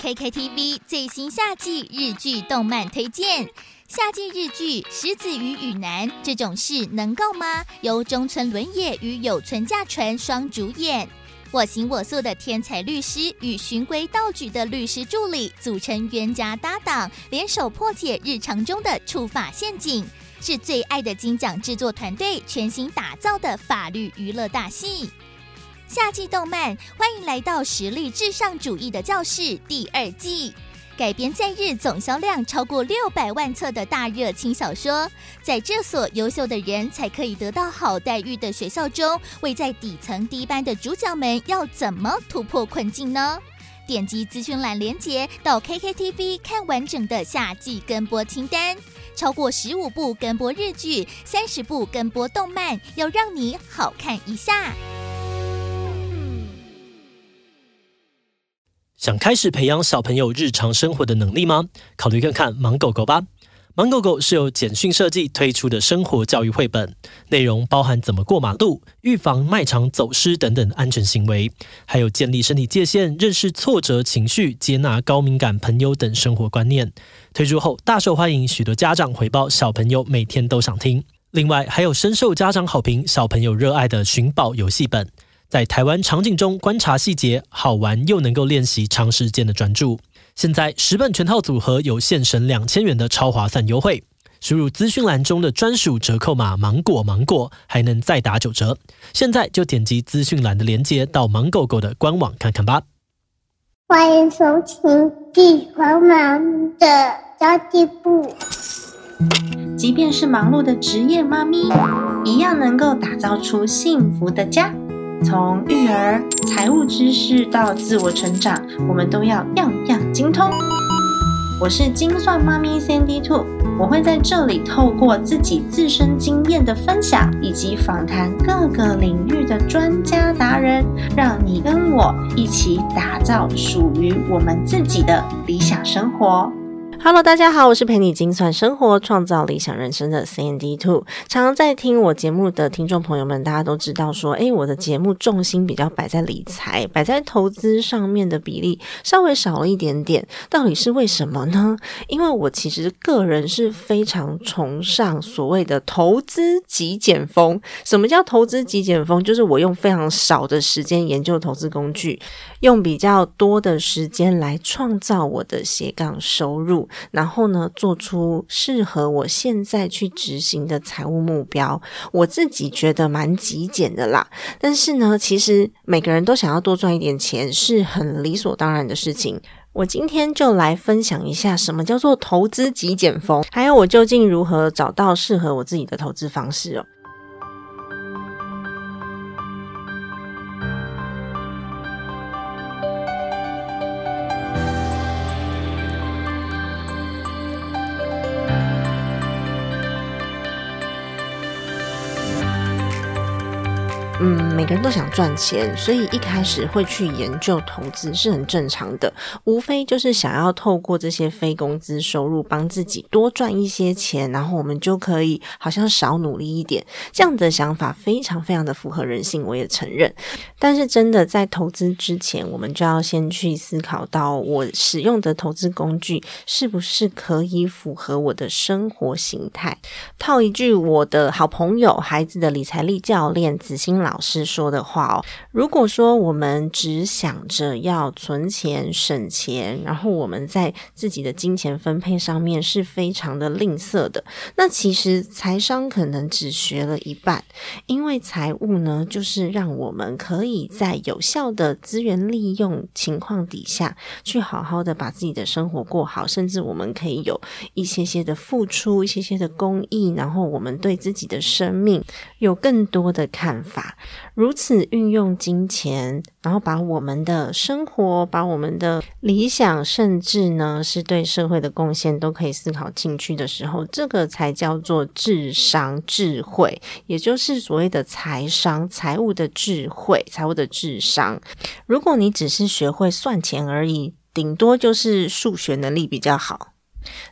KKTV 最新夏季日剧动漫推荐，夏季日剧《石子与雨男》这种事能够吗？由中村伦也与有村架纯双主演，我行我素的天才律师与循规蹈矩的律师助理组成冤家搭档，联手破解日常中的触法陷阱，是最爱的金奖制作团队全新打造的法律娱乐大戏。夏季动漫，欢迎来到实力至上主义的教室第二季，改编在日总销量超过六百万册的大热轻小说，在这所优秀的人才可以得到好待遇的学校中，位在底层低班的主角们要怎么突破困境呢？点击资讯栏连接到 KKTV 看完整的夏季跟播清单，超过十五部跟播日剧，三十部跟播动漫，要让你好看一下。想开始培养小朋友日常生活的能力吗？考虑看看《盲狗狗》吧。《盲狗狗》是由简讯设计推出的生活教育绘本，内容包含怎么过马路、预防卖场走失等等安全行为，还有建立身体界限、认识挫折情绪、接纳高敏感朋友等生活观念。推出后大受欢迎，许多家长回报小朋友每天都想听。另外，还有深受家长好评、小朋友热爱的寻宝游戏本。在台湾场景中观察细节，好玩又能够练习长时间的专注。现在十本全套组合有现省两千元的超划算优惠，输入资讯栏中的专属折扣码“芒果芒果”，还能再打九折。现在就点击资讯栏的链接到芒狗狗的官网看看吧。欢迎收听《地黄忙的交际部》。即便是忙碌的职业妈咪，一样能够打造出幸福的家。从育儿、财务知识到自我成长，我们都要样样精通。我是精算妈咪 Sandy Two，我会在这里透过自己自身经验的分享，以及访谈各个领域的专家达人，让你跟我一起打造属于我们自己的理想生活。Hello，大家好，我是陪你精算生活、创造理想人生的 CND Two。常常在听我节目的听众朋友们，大家都知道说，诶，我的节目重心比较摆在理财、摆在投资上面的比例稍微少了一点点。到底是为什么呢？因为我其实个人是非常崇尚所谓的投资极简风。什么叫投资极简风？就是我用非常少的时间研究投资工具，用比较多的时间来创造我的斜杠收入。然后呢，做出适合我现在去执行的财务目标，我自己觉得蛮极简的啦。但是呢，其实每个人都想要多赚一点钱，是很理所当然的事情。我今天就来分享一下什么叫做投资极简风，还有我究竟如何找到适合我自己的投资方式哦。嗯，每个人都想赚钱，所以一开始会去研究投资是很正常的。无非就是想要透过这些非工资收入，帮自己多赚一些钱，然后我们就可以好像少努力一点。这样的想法非常非常的符合人性，我也承认。但是真的在投资之前，我们就要先去思考到我使用的投资工具是不是可以符合我的生活形态。套一句我的好朋友、孩子的理财力教练子欣老。老师说的话哦，如果说我们只想着要存钱、省钱，然后我们在自己的金钱分配上面是非常的吝啬的，那其实财商可能只学了一半。因为财务呢，就是让我们可以在有效的资源利用情况底下去好好的把自己的生活过好，甚至我们可以有一些些的付出、一些些的公益，然后我们对自己的生命有更多的看法。如此运用金钱，然后把我们的生活、把我们的理想，甚至呢是对社会的贡献，都可以思考进去的时候，这个才叫做智商、智慧，也就是所谓的财商、财务的智慧、财务的智商。如果你只是学会算钱而已，顶多就是数学能力比较好。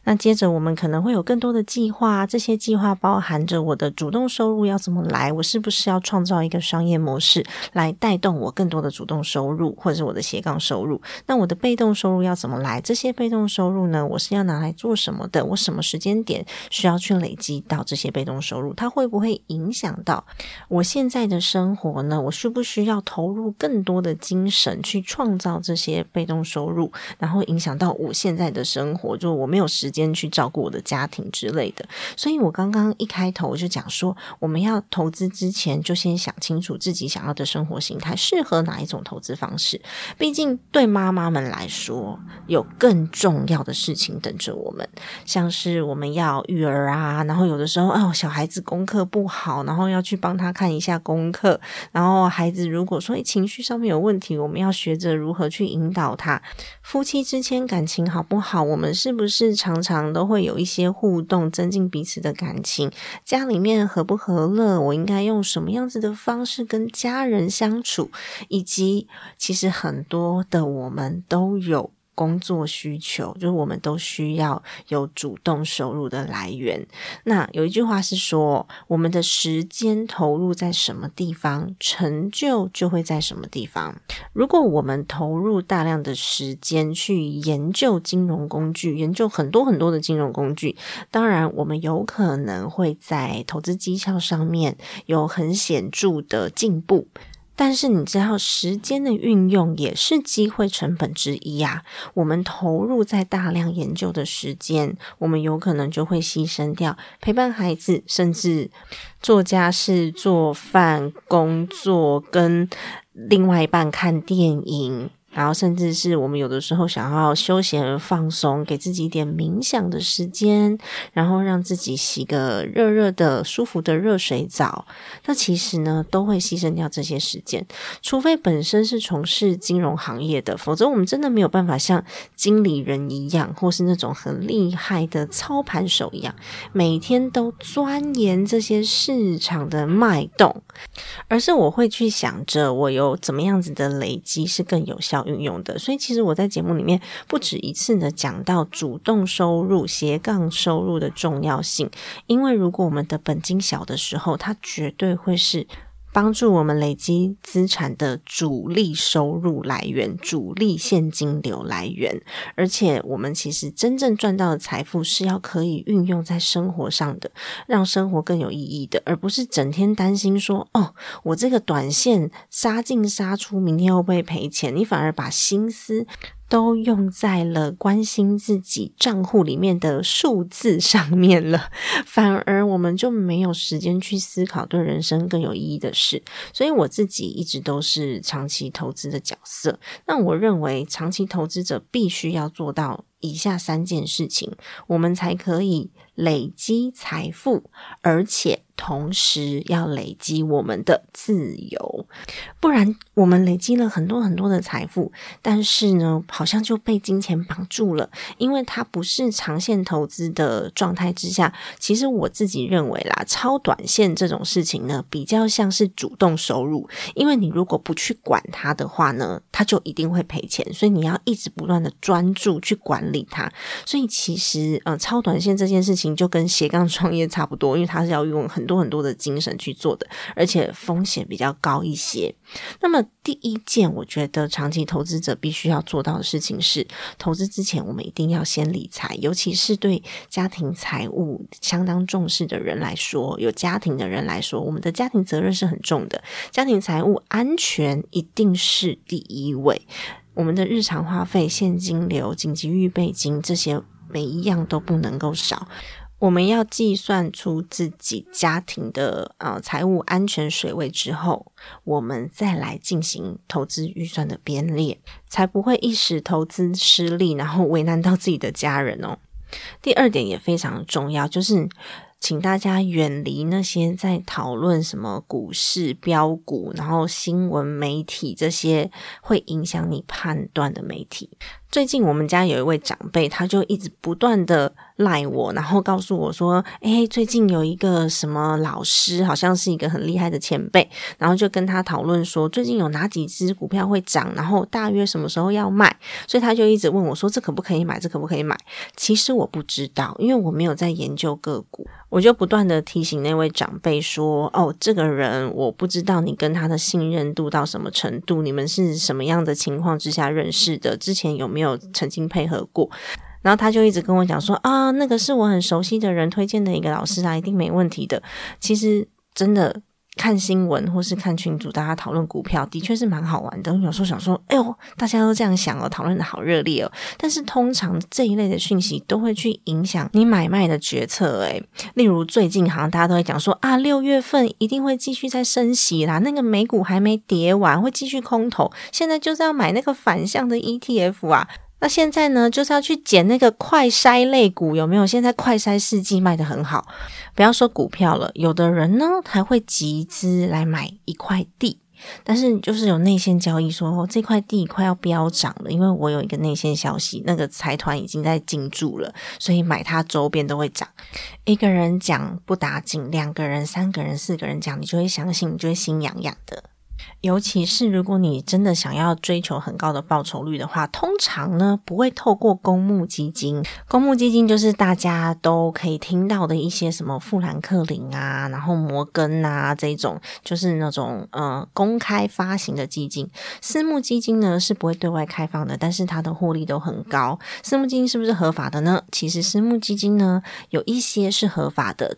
那接着我们可能会有更多的计划，这些计划包含着我的主动收入要怎么来，我是不是要创造一个商业模式来带动我更多的主动收入，或者是我的斜杠收入？那我的被动收入要怎么来？这些被动收入呢，我是要拿来做什么的？我什么时间点需要去累积到这些被动收入？它会不会影响到我现在的生活呢？我需不需要投入更多的精神去创造这些被动收入，然后影响到我现在的生活？就我没有时间去照顾我的家庭之类的。所以我刚刚一开头我就讲说，我们要投资之前就先想清楚自己想要的生活形态适合哪一种投资方式。毕竟对妈妈们来说，有更重要的事情等着我们，像是我们要育儿啊，然后有的时候哦，小孩子功课不好，然后要去帮他看一下功课，然后孩子如果说情绪上面有问题，我们要学着如何去引导他。夫妻之间感情好不好？我们是不是常常都会有一些互动，增进彼此的感情？家里面和不和乐？我应该用什么样子的方式跟家人相处？以及其实很多的我们都有。工作需求就是我们都需要有主动收入的来源。那有一句话是说，我们的时间投入在什么地方，成就就会在什么地方。如果我们投入大量的时间去研究金融工具，研究很多很多的金融工具，当然我们有可能会在投资绩效上面有很显著的进步。但是你知道，时间的运用也是机会成本之一啊。我们投入在大量研究的时间，我们有可能就会牺牲掉陪伴孩子，甚至做家事、做饭、工作，跟另外一半看电影。然后，甚至是我们有的时候想要休闲放松，给自己一点冥想的时间，然后让自己洗个热热的、舒服的热水澡。那其实呢，都会牺牲掉这些时间。除非本身是从事金融行业的，否则我们真的没有办法像经理人一样，或是那种很厉害的操盘手一样，每天都钻研这些市场的脉动。而是我会去想着，我有怎么样子的累积是更有效。运用的，所以其实我在节目里面不止一次的讲到主动收入、斜杠收入的重要性，因为如果我们的本金小的时候，它绝对会是。帮助我们累积资产的主力收入来源、主力现金流来源，而且我们其实真正赚到的财富是要可以运用在生活上的，让生活更有意义的，而不是整天担心说：“哦，我这个短线杀进杀出，明天会不会赔钱？”你反而把心思。都用在了关心自己账户里面的数字上面了，反而我们就没有时间去思考对人生更有意义的事。所以我自己一直都是长期投资的角色。那我认为，长期投资者必须要做到以下三件事情，我们才可以累积财富，而且。同时要累积我们的自由，不然我们累积了很多很多的财富，但是呢，好像就被金钱绑住了，因为它不是长线投资的状态之下。其实我自己认为啦，超短线这种事情呢，比较像是主动收入，因为你如果不去管它的话呢，它就一定会赔钱，所以你要一直不断的专注去管理它。所以其实，呃，超短线这件事情就跟斜杠 创业差不多，因为它是要用很。多很多的精神去做的，而且风险比较高一些。那么第一件，我觉得长期投资者必须要做到的事情是，投资之前我们一定要先理财，尤其是对家庭财务相当重视的人来说，有家庭的人来说，我们的家庭责任是很重的，家庭财务安全一定是第一位。我们的日常花费、现金流、紧急预备金这些，每一样都不能够少。我们要计算出自己家庭的呃财务安全水位之后，我们再来进行投资预算的编列，才不会一时投资失利，然后为难到自己的家人哦。第二点也非常重要，就是请大家远离那些在讨论什么股市标股，然后新闻媒体这些会影响你判断的媒体。最近我们家有一位长辈，他就一直不断的赖我，然后告诉我说：“诶，最近有一个什么老师，好像是一个很厉害的前辈，然后就跟他讨论说，最近有哪几只股票会涨，然后大约什么时候要卖。”所以他就一直问我说：“这可不可以买？这可不可以买？”其实我不知道，因为我没有在研究个股。我就不断的提醒那位长辈说：“哦，这个人我不知道你跟他的信任度到什么程度，你们是什么样的情况之下认识的？之前有没有曾经配合过？”然后他就一直跟我讲说：“啊，那个是我很熟悉的人推荐的一个老师啊，一定没问题的。”其实真的。看新闻或是看群组，大家讨论股票，的确是蛮好玩的。有时候想说，哎呦，大家都这样想哦，讨论的好热烈哦。但是通常这一类的讯息都会去影响你买卖的决策。诶例如最近好像大家都会讲说啊，六月份一定会继续在升息啦，那个美股还没跌完，会继续空头。现在就是要买那个反向的 ETF 啊。那现在呢，就是要去捡那个快筛类股，有没有？现在快筛试剂卖的很好，不要说股票了，有的人呢还会集资来买一块地，但是就是有内线交易说这块地快要飙涨了，因为我有一个内线消息，那个财团已经在进驻了，所以买它周边都会涨。一个人讲不打紧，两个人、三个人、四个人讲，你就会相信，你就会心痒痒的。尤其是如果你真的想要追求很高的报酬率的话，通常呢不会透过公募基金。公募基金就是大家都可以听到的一些什么富兰克林啊，然后摩根啊这种，就是那种呃公开发行的基金。私募基金呢是不会对外开放的，但是它的获利都很高。私募基金是不是合法的呢？其实私募基金呢有一些是合法的。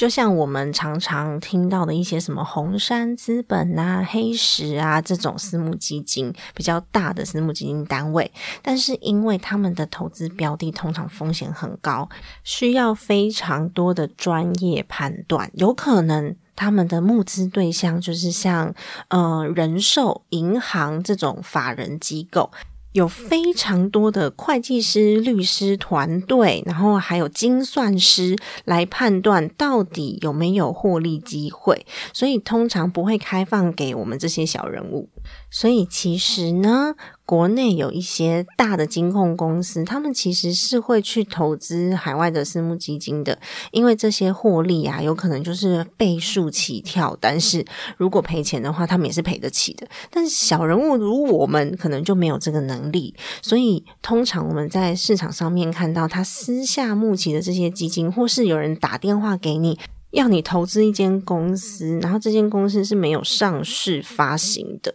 就像我们常常听到的一些什么红杉资本啊、黑石啊这种私募基金，比较大的私募基金单位，但是因为他们的投资标的通常风险很高，需要非常多的专业判断，有可能他们的募资对象就是像呃人寿、银行这种法人机构。有非常多的会计师、律师团队，然后还有精算师来判断到底有没有获利机会，所以通常不会开放给我们这些小人物。所以其实呢，国内有一些大的金控公司，他们其实是会去投资海外的私募基金的，因为这些获利啊，有可能就是倍数起跳。但是如果赔钱的话，他们也是赔得起的。但是小人物如我们，可能就没有这个能力。所以通常我们在市场上面看到他私下募集的这些基金，或是有人打电话给你，要你投资一间公司，然后这间公司是没有上市发行的。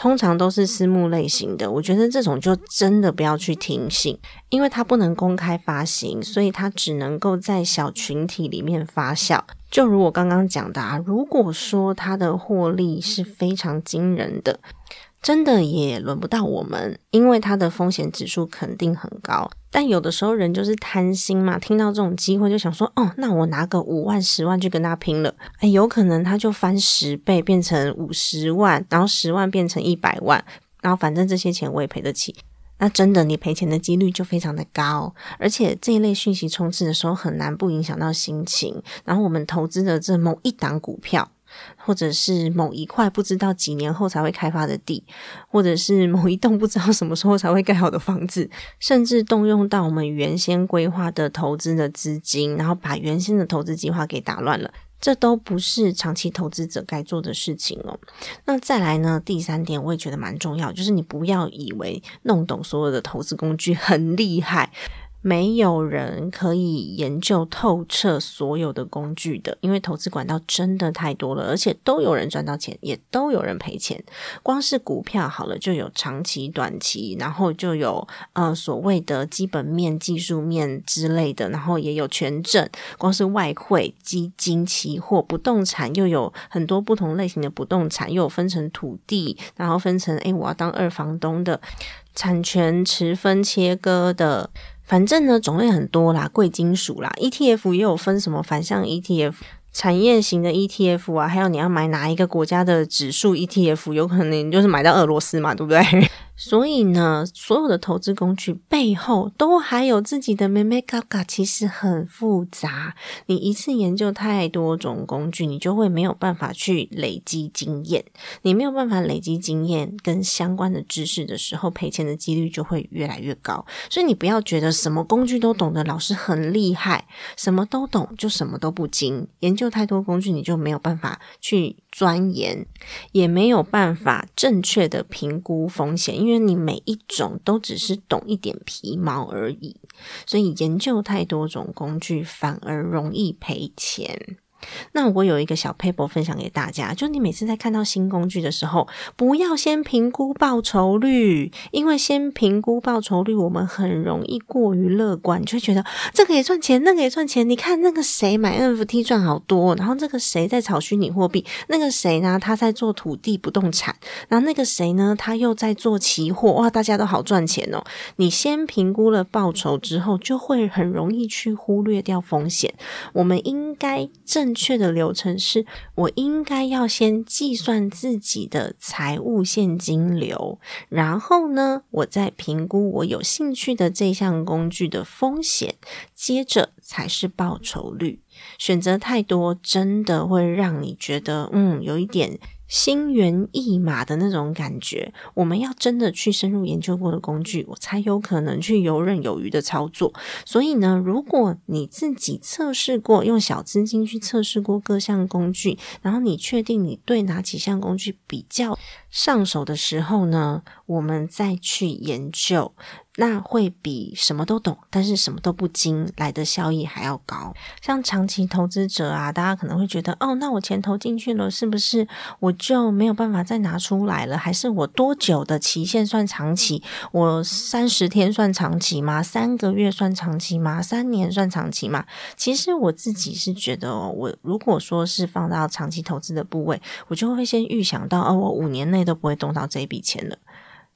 通常都是私募类型的，我觉得这种就真的不要去听信，因为它不能公开发行，所以它只能够在小群体里面发酵。就如我刚刚讲的，啊，如果说它的获利是非常惊人的。真的也轮不到我们，因为它的风险指数肯定很高。但有的时候人就是贪心嘛，听到这种机会就想说：“哦，那我拿个五万、十万去跟他拼了。”哎，有可能他就翻十倍，变成五十万，然后十万变成一百万，然后反正这些钱我也赔得起。那真的你赔钱的几率就非常的高，而且这一类讯息充斥的时候很难不影响到心情。然后我们投资的这某一档股票。或者是某一块不知道几年后才会开发的地，或者是某一栋不知道什么时候才会盖好的房子，甚至动用到我们原先规划的投资的资金，然后把原先的投资计划给打乱了，这都不是长期投资者该做的事情哦。那再来呢？第三点我也觉得蛮重要，就是你不要以为弄懂所有的投资工具很厉害。没有人可以研究透彻所有的工具的，因为投资管道真的太多了，而且都有人赚到钱，也都有人赔钱。光是股票好了，就有长期、短期，然后就有呃所谓的基本面、技术面之类的，然后也有权证。光是外汇、基金、期货、不动产，又有很多不同类型的不动产，又有分成土地，然后分成诶，我要当二房东的，产权持分切割的。反正呢，种类很多啦，贵金属啦，ETF 也有分什么反向 ETF、产业型的 ETF 啊，还有你要买哪一个国家的指数 ETF，有可能你就是买到俄罗斯嘛，对不对？所以呢，所有的投资工具背后都还有自己的美美嘎嘎，其实很复杂。你一次研究太多种工具，你就会没有办法去累积经验。你没有办法累积经验跟相关的知识的时候，赔钱的几率就会越来越高。所以你不要觉得什么工具都懂的老师很厉害，什么都懂就什么都不精。研究太多工具，你就没有办法去。钻研也没有办法正确的评估风险，因为因为你每一种都只是懂一点皮毛而已，所以研究太多种工具反而容易赔钱。那我有一个小 paper 分享给大家，就是你每次在看到新工具的时候，不要先评估报酬率，因为先评估报酬率，我们很容易过于乐观，就会觉得这个也赚钱，那个也赚钱。你看那个谁买 NFT 赚好多，然后这个谁在炒虚拟货币，那个谁呢他在做土地不动产，然后那个谁呢他又在做期货，哇，大家都好赚钱哦。你先评估了报酬之后，就会很容易去忽略掉风险。我们应该正。正确的流程是我应该要先计算自己的财务现金流，然后呢，我再评估我有兴趣的这项工具的风险，接着才是报酬率。选择太多，真的会让你觉得，嗯，有一点。心猿意马的那种感觉，我们要真的去深入研究过的工具，我才有可能去游刃有余的操作。所以呢，如果你自己测试过，用小资金去测试过各项工具，然后你确定你对哪几项工具比较上手的时候呢，我们再去研究。那会比什么都懂，但是什么都不精来的效益还要高。像长期投资者啊，大家可能会觉得，哦，那我钱投进去了，是不是我就没有办法再拿出来了？还是我多久的期限算长期？我三十天算长期吗？三个月算长期吗？三年算长期吗？其实我自己是觉得，哦，我如果说是放到长期投资的部位，我就会先预想到，哦，我五年内都不会动到这一笔钱了。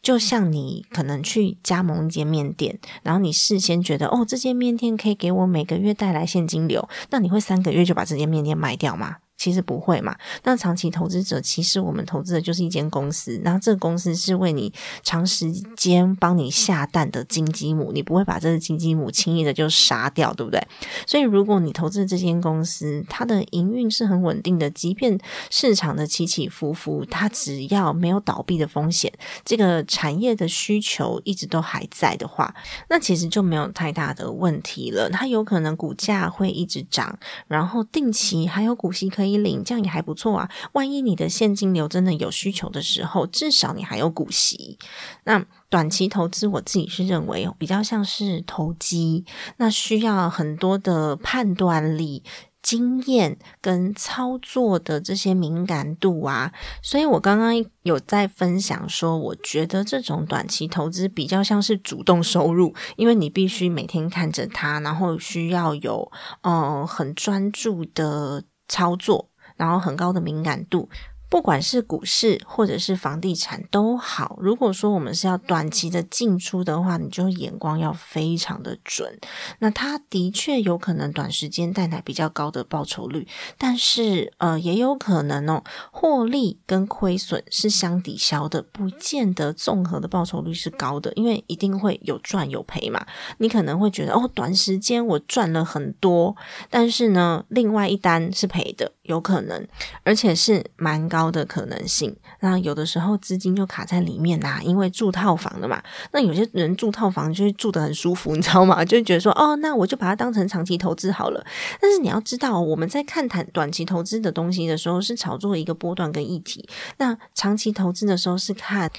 就像你可能去加盟一间面店，然后你事先觉得哦，这间面店可以给我每个月带来现金流，那你会三个月就把这间面店卖掉吗？其实不会嘛。那长期投资者，其实我们投资的就是一间公司，然后这个公司是为你长时间帮你下蛋的金鸡母，你不会把这个金鸡母轻易的就杀掉，对不对？所以如果你投资这间公司，它的营运是很稳定的，即便市场的起起伏伏，它只要没有倒闭的风险，这个产业的需求一直都还在的话，那其实就没有太大的问题了。它有可能股价会一直涨，然后定期还有股息可以。可以领这样也还不错啊！万一你的现金流真的有需求的时候，至少你还有股息。那短期投资，我自己是认为比较像是投机，那需要很多的判断力、经验跟操作的这些敏感度啊。所以我刚刚有在分享说，我觉得这种短期投资比较像是主动收入，因为你必须每天看着它，然后需要有嗯很专注的。操作，然后很高的敏感度。不管是股市或者是房地产都好，如果说我们是要短期的进出的话，你就眼光要非常的准。那它的确有可能短时间带来比较高的报酬率，但是呃也有可能哦，获利跟亏损是相抵消的，不见得综合的报酬率是高的，因为一定会有赚有赔嘛。你可能会觉得哦，短时间我赚了很多，但是呢，另外一单是赔的，有可能，而且是蛮高。高的可能性，那有的时候资金就卡在里面呐，因为住套房的嘛。那有些人住套房就是住得很舒服，你知道吗？就觉得说，哦，那我就把它当成长期投资好了。但是你要知道，我们在看谈短期投资的东西的时候，是炒作一个波段跟议题；那长期投资的时候是看。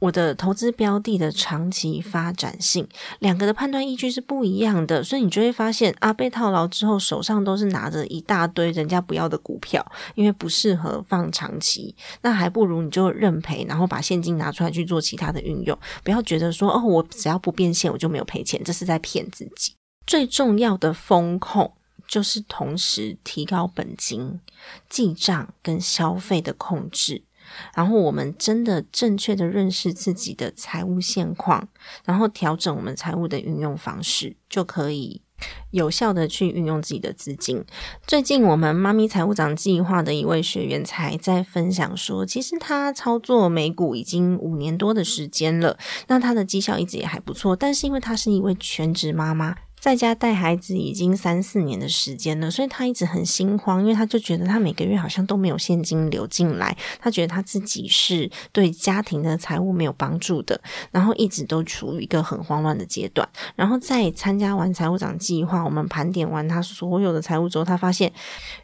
我的投资标的的长期发展性，两个的判断依据是不一样的，所以你就会发现啊，被套牢之后手上都是拿着一大堆人家不要的股票，因为不适合放长期，那还不如你就认赔，然后把现金拿出来去做其他的运用，不要觉得说哦，我只要不变现我就没有赔钱，这是在骗自己。最重要的风控就是同时提高本金、记账跟消费的控制。然后我们真的正确的认识自己的财务现况，然后调整我们财务的运用方式，就可以有效的去运用自己的资金。最近我们妈咪财务长计划的一位学员才在分享说，其实他操作美股已经五年多的时间了，那他的绩效一直也还不错，但是因为他是一位全职妈妈。在家带孩子已经三四年的时间了，所以他一直很心慌，因为他就觉得他每个月好像都没有现金流进来，他觉得他自己是对家庭的财务没有帮助的，然后一直都处于一个很慌乱的阶段。然后在参加完财务长计划，我们盘点完他所有的财务之后，他发现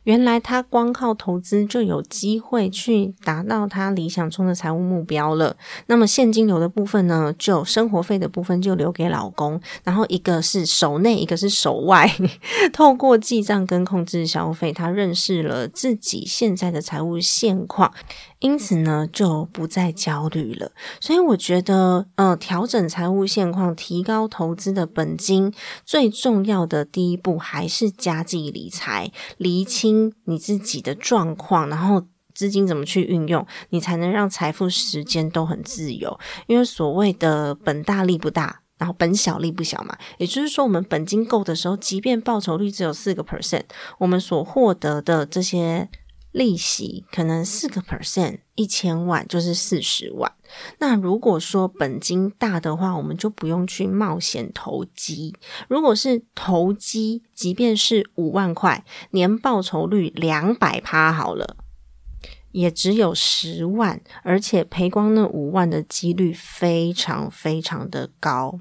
原来他光靠投资就有机会去达到他理想中的财务目标了。那么现金流的部分呢，就生活费的部分就留给老公，然后一个是手。那一个是手外，透过记账跟控制消费，他认识了自己现在的财务现况，因此呢就不再焦虑了。所以我觉得，呃，调整财务现况，提高投资的本金，最重要的第一步还是家计理财，厘清你自己的状况，然后资金怎么去运用，你才能让财富时间都很自由。因为所谓的本大利不大。然后本小利不小嘛，也就是说，我们本金够的时候，即便报酬率只有四个 percent，我们所获得的这些利息，可能四个 percent，一千万就是四十万。那如果说本金大的话，我们就不用去冒险投机。如果是投机，即便是五万块，年报酬率两百趴好了。也只有十万，而且赔光那五万的几率非常非常的高。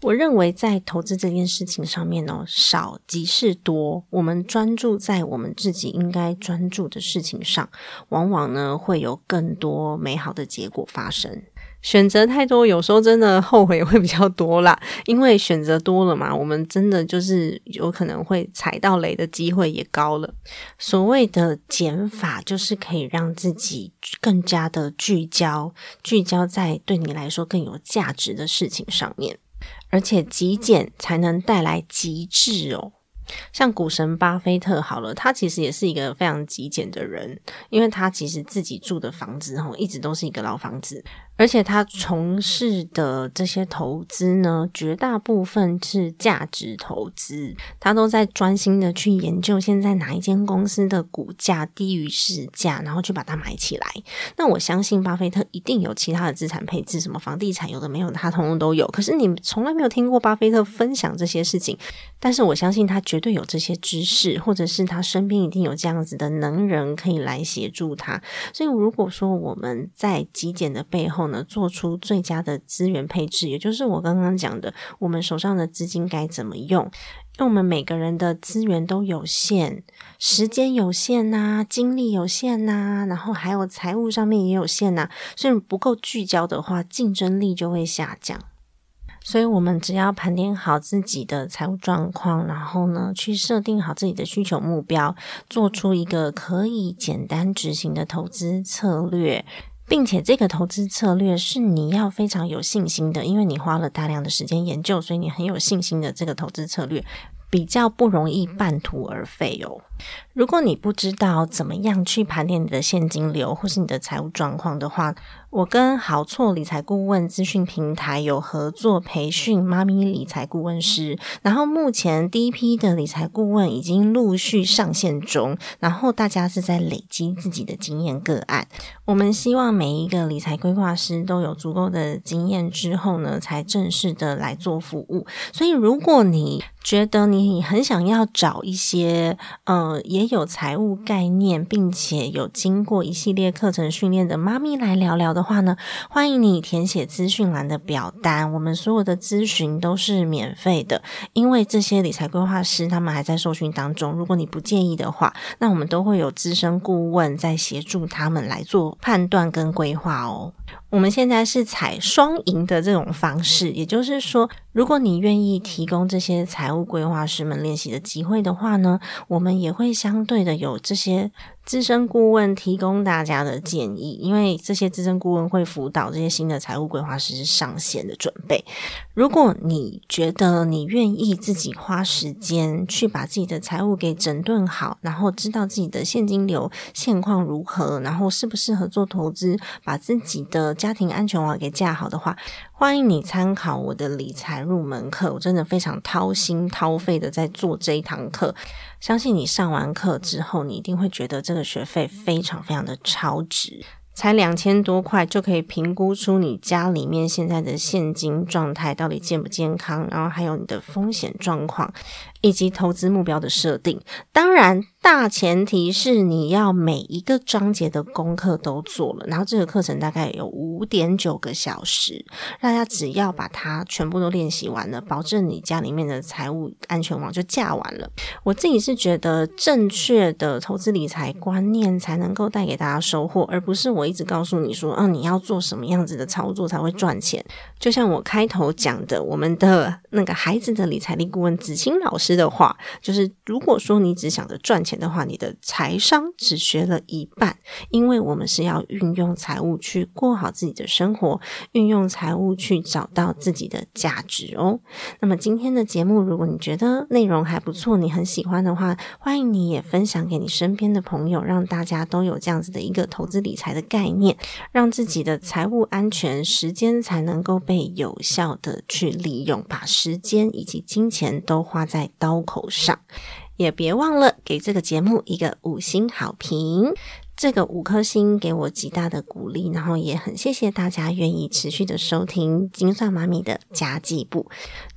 我认为在投资这件事情上面呢，少即是多。我们专注在我们自己应该专注的事情上，往往呢会有更多美好的结果发生。选择太多，有时候真的后悔会比较多啦。因为选择多了嘛，我们真的就是有可能会踩到雷的机会也高了。所谓的减法，就是可以让自己更加的聚焦，聚焦在对你来说更有价值的事情上面，而且极简才能带来极致哦。像股神巴菲特好了，他其实也是一个非常极简的人，因为他其实自己住的房子哈，一直都是一个老房子。而且他从事的这些投资呢，绝大部分是价值投资，他都在专心的去研究现在哪一间公司的股价低于市价，然后去把它买起来。那我相信巴菲特一定有其他的资产配置，什么房地产有的没有，他通通都有。可是你从来没有听过巴菲特分享这些事情，但是我相信他绝对有这些知识，或者是他身边一定有这样子的能人可以来协助他。所以如果说我们在极简的背后，呢，做出最佳的资源配置，也就是我刚刚讲的，我们手上的资金该怎么用？因为我们每个人的资源都有限，时间有限呐，精力有限呐，然后还有财务上面也有限呐，所以不够聚焦的话，竞争力就会下降。所以，我们只要盘点好自己的财务状况，然后呢，去设定好自己的需求目标，做出一个可以简单执行的投资策略。并且这个投资策略是你要非常有信心的，因为你花了大量的时间研究，所以你很有信心的这个投资策略比较不容易半途而废哦。如果你不知道怎么样去盘点你的现金流或是你的财务状况的话，我跟好错理财顾问资讯平台有合作培训妈咪理财顾问师，然后目前第一批的理财顾问已经陆续上线中，然后大家是在累积自己的经验个案。我们希望每一个理财规划师都有足够的经验之后呢，才正式的来做服务。所以，如果你觉得你很想要找一些，嗯呃，也有财务概念，并且有经过一系列课程训练的妈咪来聊聊的。话呢，欢迎你填写资讯栏的表单。我们所有的咨询都是免费的，因为这些理财规划师他们还在受训当中。如果你不介意的话，那我们都会有资深顾问在协助他们来做判断跟规划哦。我们现在是采双赢的这种方式，也就是说，如果你愿意提供这些财务规划师们练习的机会的话呢，我们也会相对的有这些。资深顾问提供大家的建议，因为这些资深顾问会辅导这些新的财务规划师上线的准备。如果你觉得你愿意自己花时间去把自己的财务给整顿好，然后知道自己的现金流现况如何，然后适不适合做投资，把自己的家庭安全网给架好的话，欢迎你参考我的理财入门课，我真的非常掏心掏肺的在做这一堂课。相信你上完课之后，你一定会觉得这个学费非常非常的超值。才两千多块就可以评估出你家里面现在的现金状态到底健不健康，然后还有你的风险状况。以及投资目标的设定，当然大前提是你要每一个章节的功课都做了，然后这个课程大概有五点九个小时，大家只要把它全部都练习完了，保证你家里面的财务安全网就架完了。我自己是觉得正确的投资理财观念才能够带给大家收获，而不是我一直告诉你说，啊，你要做什么样子的操作才会赚钱。就像我开头讲的，我们的那个孩子的理财力顾问子清老师。的话，就是如果说你只想着赚钱的话，你的财商只学了一半，因为我们是要运用财务去过好自己的生活，运用财务去找到自己的价值哦。那么今天的节目，如果你觉得内容还不错，你很喜欢的话，欢迎你也分享给你身边的朋友，让大家都有这样子的一个投资理财的概念，让自己的财务安全，时间才能够被有效的去利用，把时间以及金钱都花在。刀口上，也别忘了给这个节目一个五星好评。这个五颗星给我极大的鼓励，然后也很谢谢大家愿意持续的收听金算妈咪的家计部。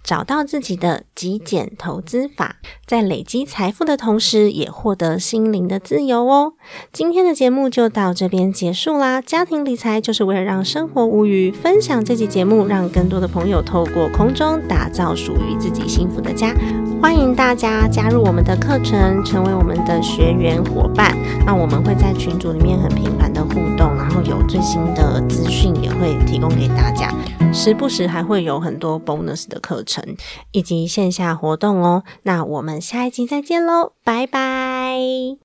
找到自己的极简投资法，在累积财富的同时，也获得心灵的自由哦。今天的节目就到这边结束啦。家庭理财就是为了让生活无虞，分享这期节目，让更多的朋友透过空中打造属于自己幸福的家。欢迎大家加入我们的课程，成为我们的学员伙伴。那我们会在群组里面很频繁的互动，有最新的资讯也会提供给大家，时不时还会有很多 bonus 的课程。以及线下活动哦，那我们下一集再见喽，拜拜。